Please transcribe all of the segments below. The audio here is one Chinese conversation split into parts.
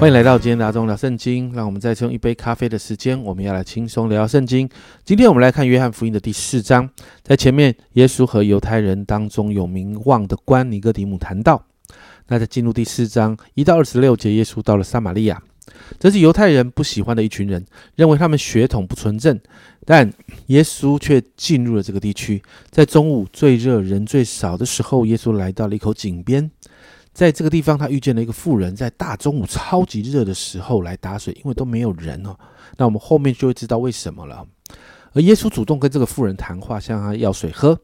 欢迎来到今天的阿忠聊圣经。让我们再次用一杯咖啡的时间，我们要来轻松聊聊圣经。今天我们来看约翰福音的第四章。在前面，耶稣和犹太人当中有名望的官尼哥底母谈到。那在进入第四章一到二十六节，耶稣到了撒玛利亚，这是犹太人不喜欢的一群人，认为他们血统不纯正。但耶稣却进入了这个地区。在中午最热、人最少的时候，耶稣来到了一口井边。在这个地方，他遇见了一个妇人，在大中午超级热的时候来打水，因为都没有人哦。那我们后面就会知道为什么了。而耶稣主动跟这个妇人谈话，向他要水喝。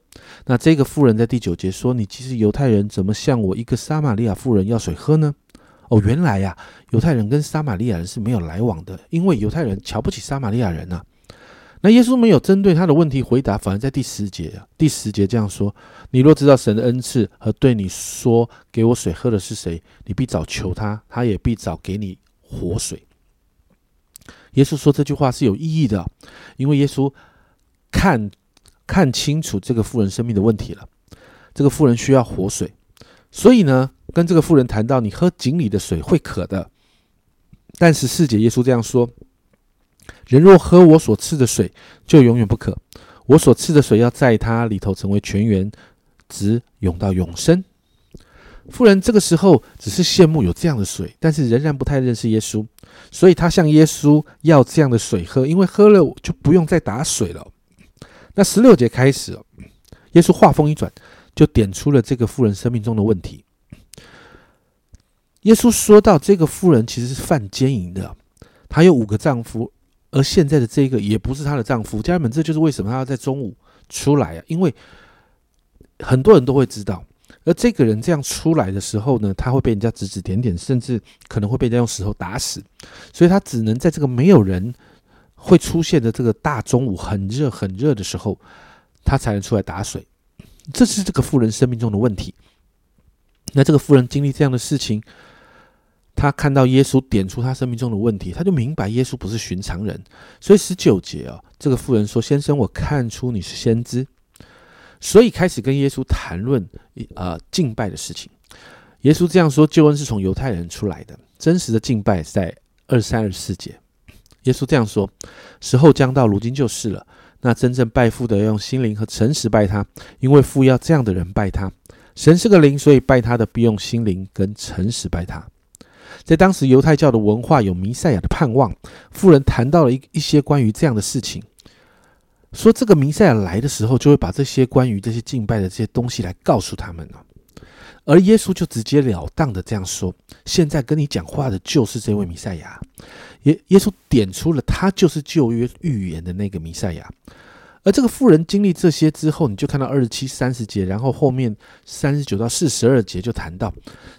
那这个妇人在第九节说：“你既是犹太人，怎么向我一个撒玛利亚妇人要水喝呢？”哦，原来呀，犹太人跟撒玛利亚人是没有来往的，因为犹太人瞧不起撒玛利亚人呐。那耶稣没有针对他的问题回答，反而在第十节，第十节这样说：“你若知道神的恩赐和对你说给我水喝的是谁，你必早求他，他也必早给你活水。”耶稣说这句话是有意义的，因为耶稣看看清楚这个妇人生命的问题了。这个妇人需要活水，所以呢，跟这个妇人谈到：“你喝井里的水会渴的。”但十四节耶稣这样说。人若喝我所赐的水，就永远不渴。我所赐的水要在它里头成为泉源，直涌到永生。妇人这个时候只是羡慕有这样的水，但是仍然不太认识耶稣，所以他向耶稣要这样的水喝，因为喝了就不用再打水了。那十六节开始，耶稣话锋一转，就点出了这个妇人生命中的问题。耶稣说到，这个妇人其实是犯奸淫的，她有五个丈夫。而现在的这个也不是她的丈夫，家人们，这就是为什么她要在中午出来啊？因为很多人都会知道，而这个人这样出来的时候呢，他会被人家指指点点，甚至可能会被人家用石头打死，所以他只能在这个没有人会出现的这个大中午很热很热的时候，他才能出来打水。这是这个富人生命中的问题。那这个富人经历这样的事情。他看到耶稣点出他生命中的问题，他就明白耶稣不是寻常人。所以十九节啊，这个妇人说：“先生，我看出你是先知。”所以开始跟耶稣谈论呃敬拜的事情。耶稣这样说：“救恩是从犹太人出来的，真实的敬拜在二三二四节。”耶稣这样说：“时候将到，如今就是了。那真正拜父的要用心灵和诚实拜他，因为父要这样的人拜他。神是个灵，所以拜他的必用心灵跟诚实拜他。”在当时犹太教的文化有弥赛亚的盼望，富人谈到了一一些关于这样的事情，说这个弥赛亚来的时候，就会把这些关于这些敬拜的这些东西来告诉他们了。而耶稣就直截了当的这样说：“现在跟你讲话的就是这位弥赛亚。”耶耶稣点出了他就是旧约预言的那个弥赛亚。而这个妇人经历这些之后，你就看到二十七、三十节，然后后面三十九到四十二节就谈到，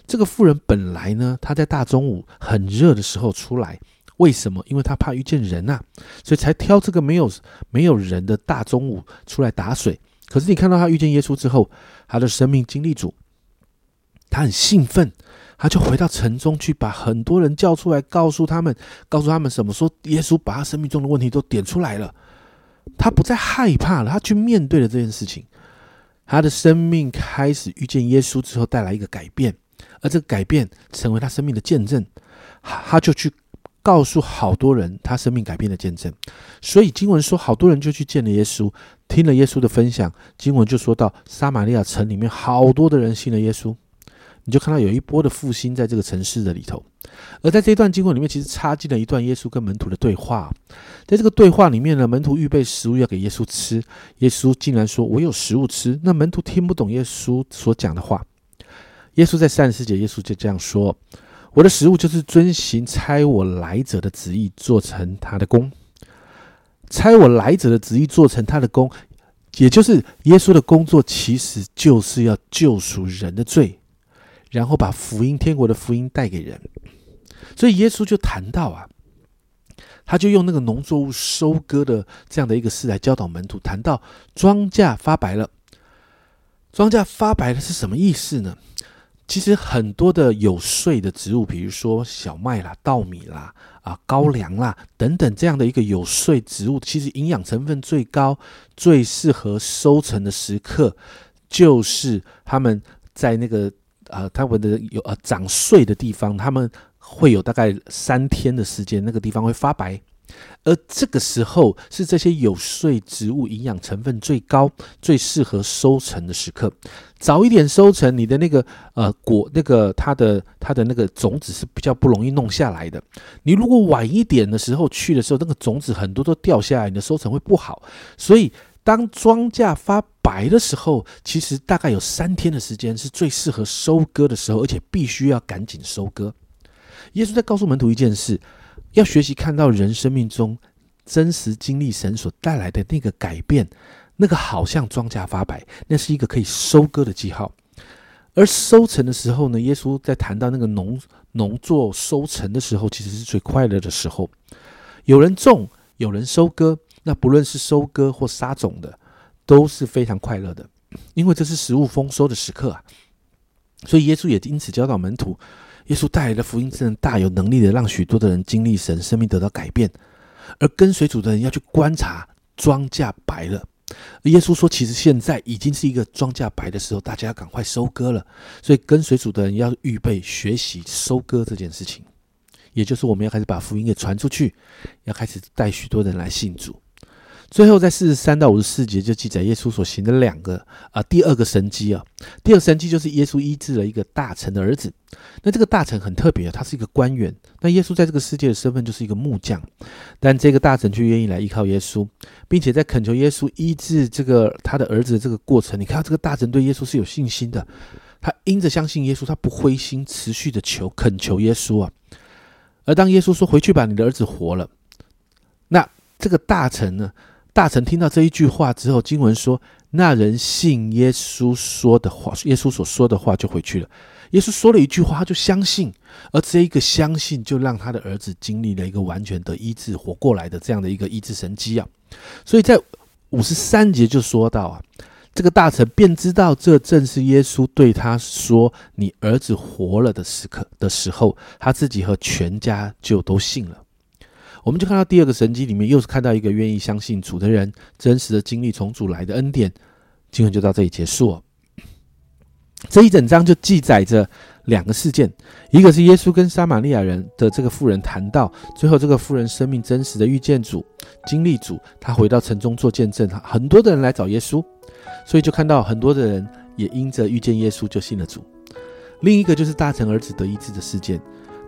这个妇人本来呢，她在大中午很热的时候出来，为什么？因为她怕遇见人呐，所以才挑这个没有没有人的大中午出来打水。可是你看到她遇见耶稣之后，她的生命经历主，她很兴奋，她就回到城中去，把很多人叫出来，告诉他们，告诉他们什么？说耶稣把他生命中的问题都点出来了。他不再害怕了，他去面对了这件事情。他的生命开始遇见耶稣之后，带来一个改变，而这个改变成为他生命的见证。他就去告诉好多人他生命改变的见证。所以经文说，好多人就去见了耶稣，听了耶稣的分享。经文就说到，撒玛利亚城里面好多的人信了耶稣。你就看到有一波的复兴在这个城市的里头，而在这一段经文里面，其实插进了一段耶稣跟门徒的对话。在这个对话里面呢，门徒预备食物要给耶稣吃，耶稣竟然说：“我有食物吃。”那门徒听不懂耶稣所讲的话。耶稣在三十四节，耶稣就这样说：“我的食物就是遵行差我来者的旨意，做成他的功。差我来者的旨意，做成他的功，也就是耶稣的工作，其实就是要救赎人的罪。”然后把福音、天国的福音带给人，所以耶稣就谈到啊，他就用那个农作物收割的这样的一个事来教导门徒，谈到庄稼发白了。庄稼发白了是什么意思呢？其实很多的有税的植物，比如说小麦啦、稻米啦、啊高粱啦等等这样的一个有税植物，其实营养成分最高、最适合收成的时刻，就是他们在那个。啊，他们的有呃长穗的地方，他们会有大概三天的时间，那个地方会发白。而这个时候是这些有穗植物营养成分最高、最适合收成的时刻。早一点收成，你的那个呃果，那个它的它的那个种子是比较不容易弄下来的。你如果晚一点的时候去的时候，那个种子很多都掉下来，你的收成会不好。所以当庄稼发白的时候，其实大概有三天的时间是最适合收割的时候，而且必须要赶紧收割。耶稣在告诉门徒一件事。要学习看到人生命中真实经历神所带来的那个改变，那个好像庄稼发白，那是一个可以收割的记号。而收成的时候呢，耶稣在谈到那个农农作收成的时候，其实是最快乐的时候。有人种，有人收割，那不论是收割或撒种的，都是非常快乐的，因为这是食物丰收的时刻啊。所以耶稣也因此教导门徒。耶稣带来的福音真的大有能力的，让许多的人经历神生命得到改变。而跟随主的人要去观察庄稼白了。耶稣说，其实现在已经是一个庄稼白的时候，大家要赶快收割了。所以跟随主的人要预备学习收割这件事情，也就是我们要开始把福音给传出去，要开始带许多人来信主。最后，在四十三到五十四节就记载耶稣所行的两个啊，第二个神迹啊，第二神迹就是耶稣医治了一个大臣的儿子。那这个大臣很特别，他是一个官员。那耶稣在这个世界的身份就是一个木匠，但这个大臣却愿意来依靠耶稣，并且在恳求耶稣医治这个他的儿子的这个过程，你看这个大臣对耶稣是有信心的，他因着相信耶稣，他不灰心，持续的求恳求耶稣啊。而当耶稣说回去把你的儿子活了，那这个大臣呢？大臣听到这一句话之后，经文说，那人信耶稣说的话，耶稣所说的话就回去了。耶稣说了一句话，他就相信，而这一个相信，就让他的儿子经历了一个完全的医治、活过来的这样的一个医治神迹啊。所以在五十三节就说到啊，这个大臣便知道这正是耶稣对他说“你儿子活了”的时刻的时候，他自己和全家就都信了。我们就看到第二个神迹里面，又是看到一个愿意相信主的人，真实的经历从主来的恩典。经文就到这里结束。这一整章就记载着两个事件，一个是耶稣跟撒玛利亚人的这个妇人谈到，最后这个妇人生命真实的遇见主，经历主，他回到城中做见证，很多的人来找耶稣，所以就看到很多的人也因着遇见耶稣就信了主。另一个就是大臣儿子得医治的事件。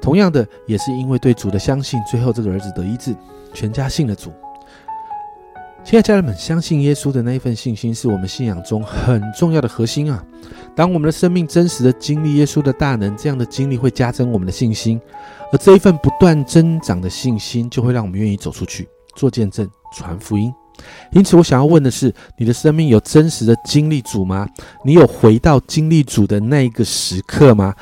同样的，也是因为对主的相信，最后这个儿子得医治，全家信了主。亲爱家人们，相信耶稣的那一份信心，是我们信仰中很重要的核心啊！当我们的生命真实的经历耶稣的大能，这样的经历会加增我们的信心，而这一份不断增长的信心，就会让我们愿意走出去做见证、传福音。因此，我想要问的是：你的生命有真实的经历主吗？你有回到经历主的那一个时刻吗？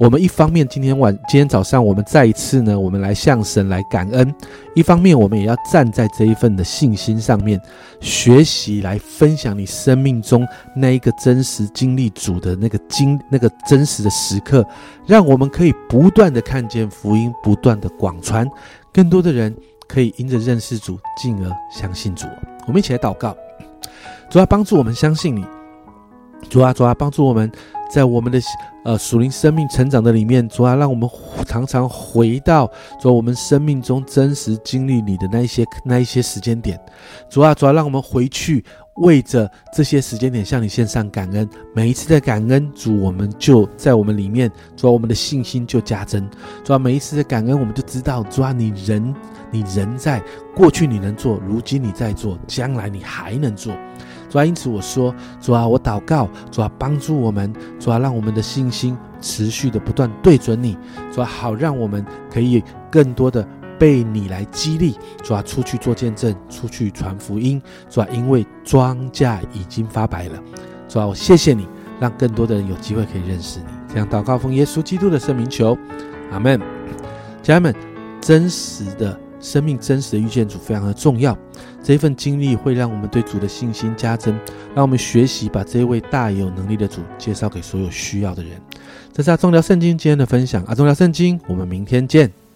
我们一方面今天晚今天早上我们再一次呢，我们来向神来感恩；一方面我们也要站在这一份的信心上面，学习来分享你生命中那一个真实经历主的那个经那个真实的时刻，让我们可以不断的看见福音，不断的广传，更多的人可以因着认识主，进而相信主。我们一起来祷告，主啊，帮助我们相信你；主啊，主啊，帮助我们。在我们的呃属灵生命成长的里面，主啊，让我们常常回到主我们生命中真实经历你的那一些那一些时间点，主啊，主啊，让我们回去为着这些时间点向你献上感恩。每一次的感恩，主我们就在我们里面，主啊，我们的信心就加增。主啊，每一次的感恩，我们就知道，主啊，你人你人在过去你能做，如今你在做，将来你还能做。主啊，因此我说，主啊，我祷告，主啊，帮助我们，主啊，让我们的信心持续的不断对准你，主啊，好让我们可以更多的被你来激励，主啊，出去做见证，出去传福音，主啊，因为庄稼已经发白了，主啊，我谢谢你，让更多的人有机会可以认识你。这样祷告奉耶稣基督的圣名求，阿门。家人们，真实的。生命真实的遇见主非常的重要，这一份经历会让我们对主的信心加增，让我们学习把这一位大有能力的主介绍给所有需要的人。这是阿忠聊圣经今天的分享，阿忠聊圣经，我们明天见。